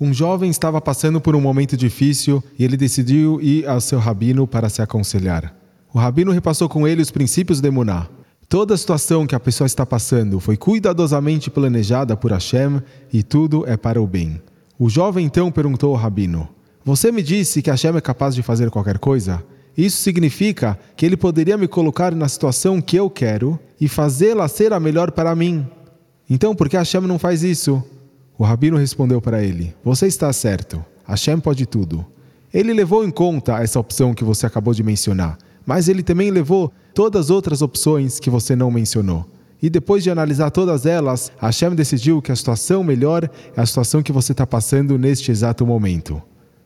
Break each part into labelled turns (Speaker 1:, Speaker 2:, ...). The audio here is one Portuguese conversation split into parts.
Speaker 1: Um jovem estava passando por um momento difícil e ele decidiu ir ao seu rabino para se aconselhar. O rabino repassou com ele os princípios de Emuná. Toda a situação que a pessoa está passando foi cuidadosamente planejada por Hashem e tudo é para o bem. O jovem então perguntou ao rabino: Você me disse que Hashem é capaz de fazer qualquer coisa? Isso significa que ele poderia me colocar na situação que eu quero e fazê-la ser a melhor para mim. Então, por que Hashem não faz isso? O rabino respondeu para ele: Você está certo. Hashem pode tudo. Ele levou em conta essa opção que você acabou de mencionar, mas ele também levou todas as outras opções que você não mencionou. E depois de analisar todas elas, Hashem decidiu que a situação melhor é a situação que você está passando neste exato momento.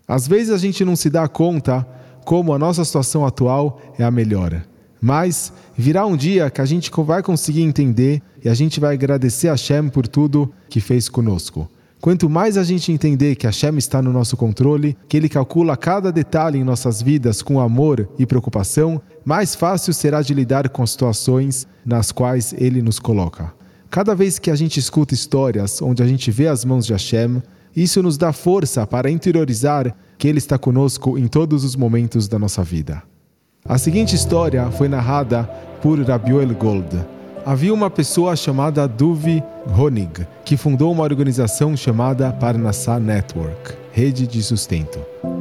Speaker 1: Às vezes a gente não se dá conta como a nossa situação atual é a melhor. Mas virá um dia que a gente vai conseguir entender e a gente vai agradecer a Hashem por tudo que fez conosco. Quanto mais a gente entender que Hashem está no nosso controle, que Ele calcula cada detalhe em nossas vidas com amor e preocupação, mais fácil será de lidar com as situações nas quais Ele nos coloca. Cada vez que a gente escuta histórias onde a gente vê as mãos de Hashem, isso nos dá força para interiorizar que Ele está conosco em todos os momentos da nossa vida. A seguinte história foi narrada por Rabioel Gold. Havia uma pessoa chamada Duvi Honig, que fundou uma organização chamada Parnassah Network, rede de sustento.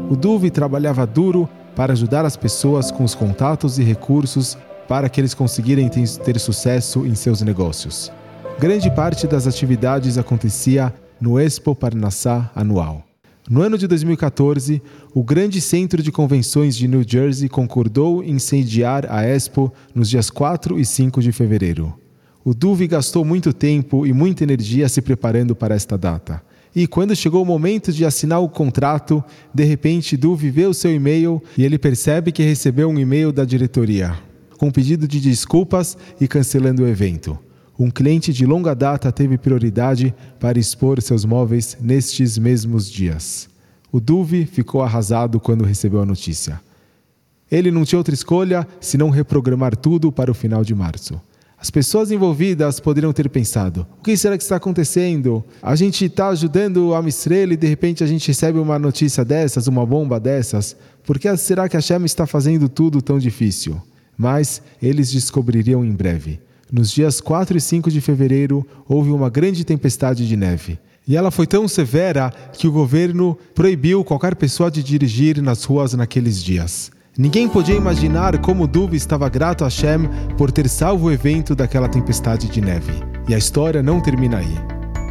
Speaker 1: O Duvi trabalhava duro para ajudar as pessoas com os contatos e recursos para que eles conseguirem ter sucesso em seus negócios. Grande parte das atividades acontecia no Expo Parnassah anual. No ano de 2014, o grande centro de convenções de New Jersey concordou em sediar a Expo nos dias 4 e 5 de fevereiro. O Duve gastou muito tempo e muita energia se preparando para esta data. E quando chegou o momento de assinar o contrato, de repente Duve vê o seu e-mail e ele percebe que recebeu um e-mail da diretoria, com pedido de desculpas e cancelando o evento um cliente de longa data teve prioridade para expor seus móveis nestes mesmos dias. O Duve ficou arrasado quando recebeu a notícia. Ele não tinha outra escolha senão reprogramar tudo para o final de março. As pessoas envolvidas poderiam ter pensado: o que será que está acontecendo? A gente está ajudando a Mistrela e de repente a gente recebe uma notícia dessas, uma bomba dessas. Por que será que a Shem está fazendo tudo tão difícil? Mas eles descobririam em breve. Nos dias 4 e 5 de fevereiro, houve uma grande tempestade de neve. E ela foi tão severa que o governo proibiu qualquer pessoa de dirigir nas ruas naqueles dias. Ninguém podia imaginar como Duve estava grato a Shem por ter salvo o evento daquela tempestade de neve. E a história não termina aí.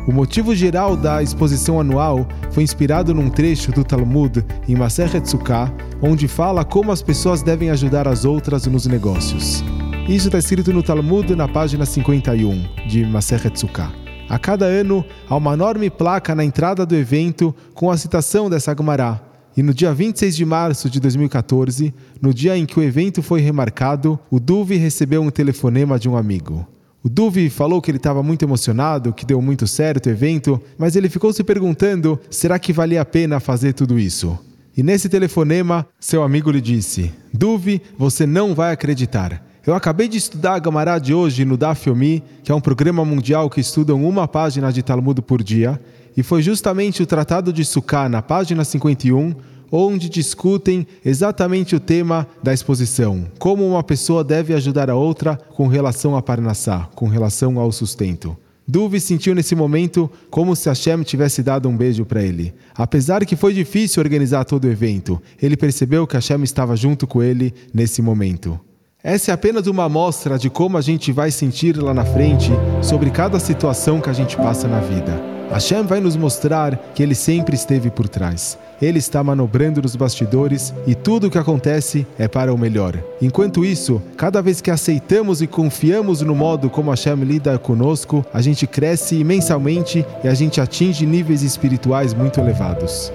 Speaker 1: O motivo geral da exposição anual foi inspirado num trecho do Talmud em Masechet Sukkah, onde fala como as pessoas devem ajudar as outras nos negócios. Isso está escrito no Talmud na página 51 de Masechet Sukkah. A cada ano, há uma enorme placa na entrada do evento com a citação dessa Gemara. E no dia 26 de março de 2014, no dia em que o evento foi remarcado, o Duvi recebeu um telefonema de um amigo. O Duvi falou que ele estava muito emocionado, que deu muito certo o evento, mas ele ficou se perguntando: será que valia a pena fazer tudo isso? E nesse telefonema, seu amigo lhe disse: Duvi, você não vai acreditar. Eu acabei de estudar a Gamará de hoje no Daf Yomi, que é um programa mundial que estudam uma página de Talmud por dia, e foi justamente o Tratado de Sukkah, na página 51, onde discutem exatamente o tema da exposição, como uma pessoa deve ajudar a outra com relação a Parnassá, com relação ao sustento. Duvi sentiu nesse momento como se Hashem tivesse dado um beijo para ele. Apesar que foi difícil organizar todo o evento, ele percebeu que Hashem estava junto com ele nesse momento. Essa é apenas uma amostra de como a gente vai sentir lá na frente sobre cada situação que a gente passa na vida. Hashem vai nos mostrar que ele sempre esteve por trás. Ele está manobrando nos bastidores e tudo o que acontece é para o melhor. Enquanto isso, cada vez que aceitamos e confiamos no modo como Hashem lida conosco, a gente cresce imensamente e a gente atinge níveis espirituais muito elevados.